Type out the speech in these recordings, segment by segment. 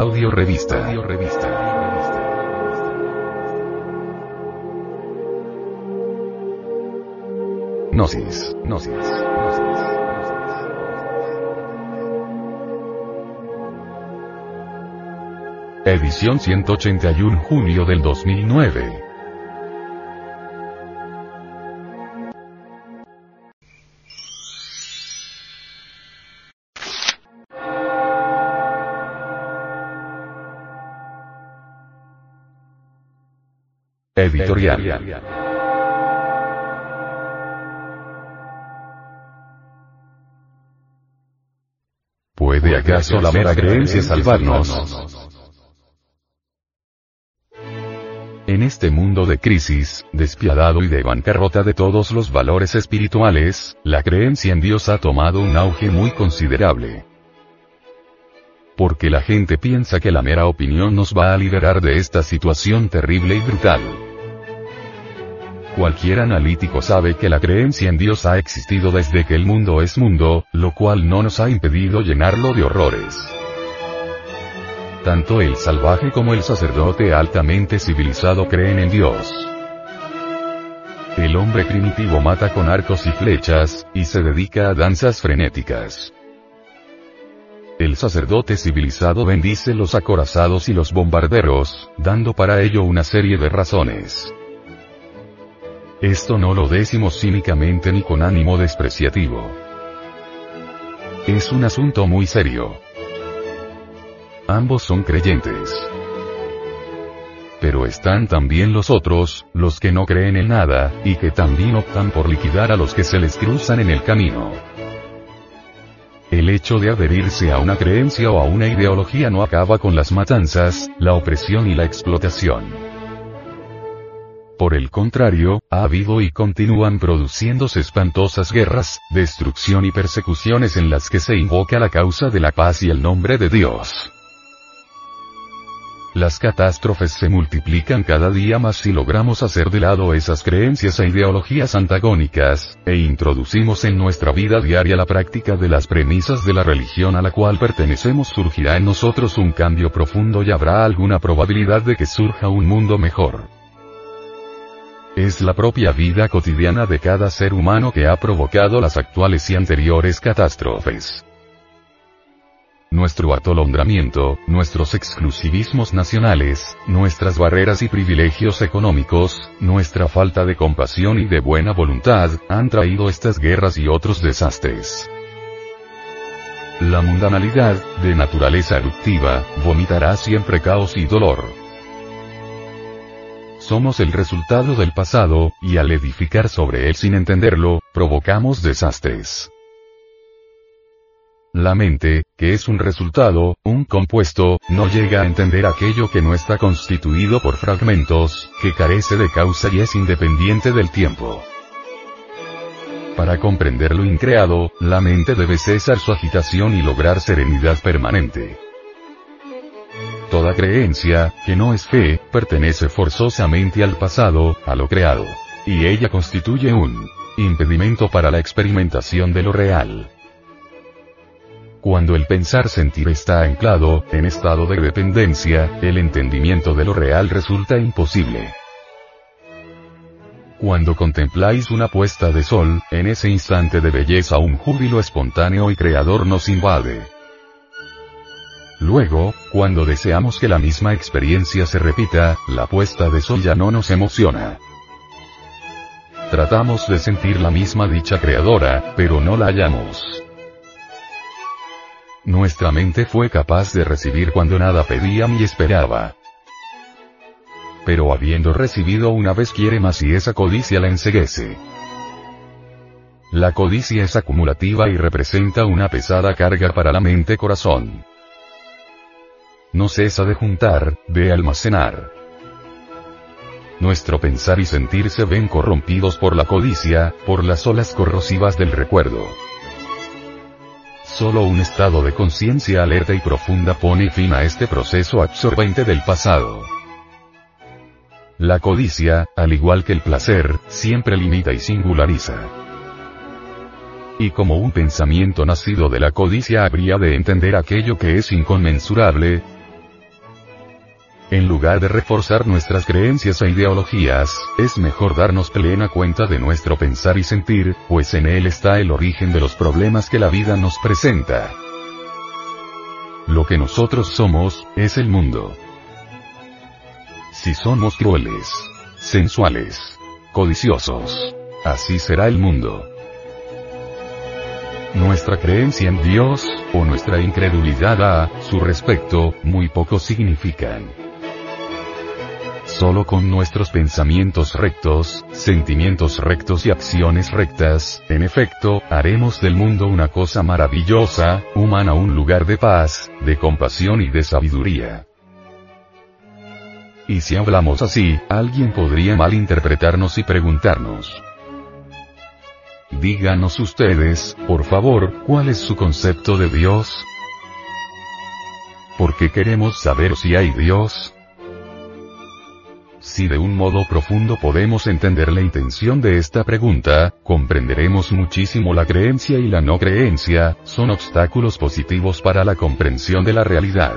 Audio revista. Audio revista. Gnosis. Gnosis. Edición 181 junio del 2009. Editorial. ¿Puede acaso la mera creencia salvarnos? En este mundo de crisis, despiadado y de bancarrota de todos los valores espirituales, la creencia en Dios ha tomado un auge muy considerable. Porque la gente piensa que la mera opinión nos va a liberar de esta situación terrible y brutal. Cualquier analítico sabe que la creencia en Dios ha existido desde que el mundo es mundo, lo cual no nos ha impedido llenarlo de horrores. Tanto el salvaje como el sacerdote altamente civilizado creen en Dios. El hombre primitivo mata con arcos y flechas, y se dedica a danzas frenéticas. El sacerdote civilizado bendice los acorazados y los bombarderos, dando para ello una serie de razones. Esto no lo decimos cínicamente ni con ánimo despreciativo. Es un asunto muy serio. Ambos son creyentes. Pero están también los otros, los que no creen en nada, y que también optan por liquidar a los que se les cruzan en el camino. El hecho de adherirse a una creencia o a una ideología no acaba con las matanzas, la opresión y la explotación. Por el contrario, ha habido y continúan produciéndose espantosas guerras, destrucción y persecuciones en las que se invoca la causa de la paz y el nombre de Dios. Las catástrofes se multiplican cada día más si logramos hacer de lado esas creencias e ideologías antagónicas, e introducimos en nuestra vida diaria la práctica de las premisas de la religión a la cual pertenecemos surgirá en nosotros un cambio profundo y habrá alguna probabilidad de que surja un mundo mejor. Es la propia vida cotidiana de cada ser humano que ha provocado las actuales y anteriores catástrofes. Nuestro atolondramiento, nuestros exclusivismos nacionales, nuestras barreras y privilegios económicos, nuestra falta de compasión y de buena voluntad, han traído estas guerras y otros desastres. La mundanalidad, de naturaleza eruptiva, vomitará siempre caos y dolor. Somos el resultado del pasado, y al edificar sobre él sin entenderlo, provocamos desastres. La mente, que es un resultado, un compuesto, no llega a entender aquello que no está constituido por fragmentos, que carece de causa y es independiente del tiempo. Para comprender lo increado, la mente debe cesar su agitación y lograr serenidad permanente. Toda creencia, que no es fe, pertenece forzosamente al pasado, a lo creado. Y ella constituye un impedimento para la experimentación de lo real. Cuando el pensar sentir está anclado, en estado de dependencia, el entendimiento de lo real resulta imposible. Cuando contempláis una puesta de sol, en ese instante de belleza un júbilo espontáneo y creador nos invade. Luego, cuando deseamos que la misma experiencia se repita, la puesta de sol ya no nos emociona. Tratamos de sentir la misma dicha creadora, pero no la hallamos. Nuestra mente fue capaz de recibir cuando nada pedía ni esperaba. Pero habiendo recibido una vez quiere más y esa codicia la enseguece. La codicia es acumulativa y representa una pesada carga para la mente corazón no cesa de juntar, de almacenar. Nuestro pensar y sentir se ven corrompidos por la codicia, por las olas corrosivas del recuerdo. Solo un estado de conciencia alerta y profunda pone fin a este proceso absorbente del pasado. La codicia, al igual que el placer, siempre limita y singulariza. Y como un pensamiento nacido de la codicia habría de entender aquello que es inconmensurable, En lugar de reforzar nuestras creencias e ideologías, es mejor darnos plena cuenta de nuestro pensar y sentir, pues en él está el origen de los problemas que la vida nos presenta. Lo que nosotros somos, es el mundo. Si somos crueles, sensuales, codiciosos, así será el mundo. Nuestra creencia en Dios, o nuestra incredulidad a su respecto, muy poco significan. Solo con nuestros pensamientos rectos, sentimientos rectos y acciones rectas, en efecto, haremos del mundo una cosa maravillosa, humana un lugar de paz, de compasión y de sabiduría. Y si hablamos así, alguien podría malinterpretarnos y preguntarnos. Díganos ustedes, por favor, cuál es su concepto de Dios. Porque queremos saber si hay Dios, si de un modo profundo podemos entender la intención de esta pregunta, comprenderemos muchísimo la creencia y la no creencia, son obstáculos positivos para la comprensión de la realidad.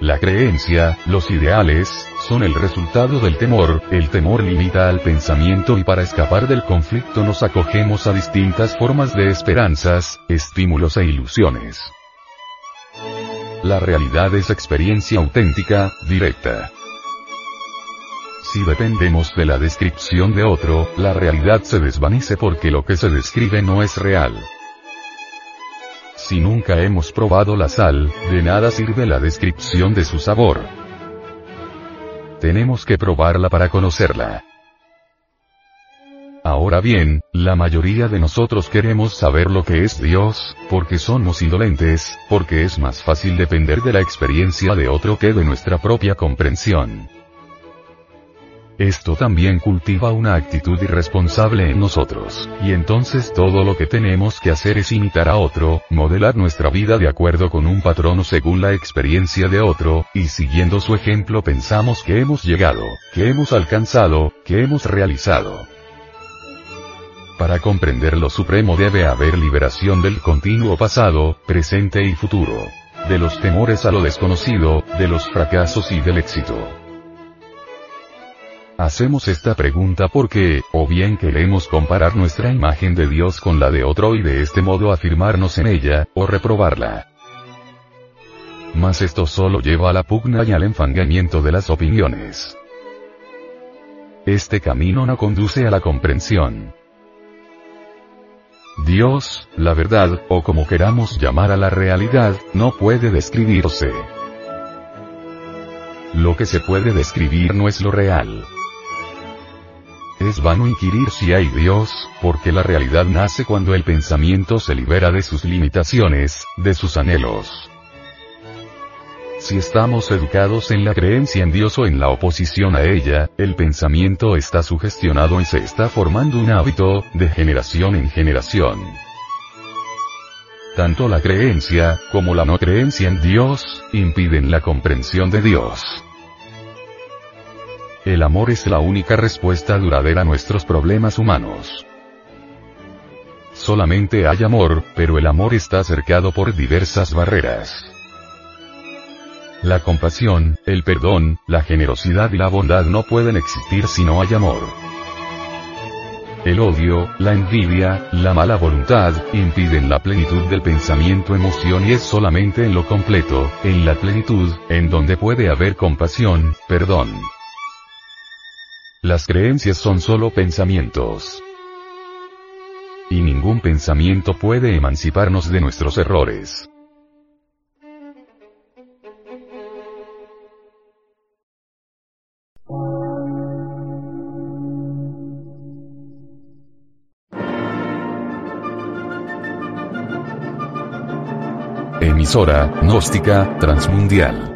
La creencia, los ideales, son el resultado del temor, el temor limita al pensamiento y para escapar del conflicto nos acogemos a distintas formas de esperanzas, estímulos e ilusiones. La realidad es experiencia auténtica, directa. Si dependemos de la descripción de otro, la realidad se desvanece porque lo que se describe no es real. Si nunca hemos probado la sal, de nada sirve la descripción de su sabor. Tenemos que probarla para conocerla. Ahora bien, la mayoría de nosotros queremos saber lo que es Dios, porque somos indolentes, porque es más fácil depender de la experiencia de otro que de nuestra propia comprensión. Esto también cultiva una actitud irresponsable en nosotros, y entonces todo lo que tenemos que hacer es imitar a otro, modelar nuestra vida de acuerdo con un patrón o según la experiencia de otro, y siguiendo su ejemplo pensamos que hemos llegado, que hemos alcanzado, que hemos realizado. Para comprender lo supremo debe haber liberación del continuo pasado, presente y futuro. De los temores a lo desconocido, de los fracasos y del éxito. Hacemos esta pregunta porque, o bien queremos comparar nuestra imagen de Dios con la de otro y de este modo afirmarnos en ella, o reprobarla. Mas esto solo lleva a la pugna y al enfangamiento de las opiniones. Este camino no conduce a la comprensión. Dios, la verdad, o como queramos llamar a la realidad, no puede describirse. Lo que se puede describir no es lo real. Es vano inquirir si hay Dios, porque la realidad nace cuando el pensamiento se libera de sus limitaciones, de sus anhelos. Si estamos educados en la creencia en Dios o en la oposición a ella, el pensamiento está sugestionado y se está formando un hábito, de generación en generación. Tanto la creencia, como la no creencia en Dios, impiden la comprensión de Dios. El amor es la única respuesta duradera a nuestros problemas humanos. Solamente hay amor, pero el amor está cercado por diversas barreras. La compasión, el perdón, la generosidad y la bondad no pueden existir si no hay amor. El odio, la envidia, la mala voluntad, impiden la plenitud del pensamiento emoción y es solamente en lo completo, en la plenitud, en donde puede haber compasión, perdón. Las creencias son solo pensamientos. Y ningún pensamiento puede emanciparnos de nuestros errores. Emisora, gnóstica, transmundial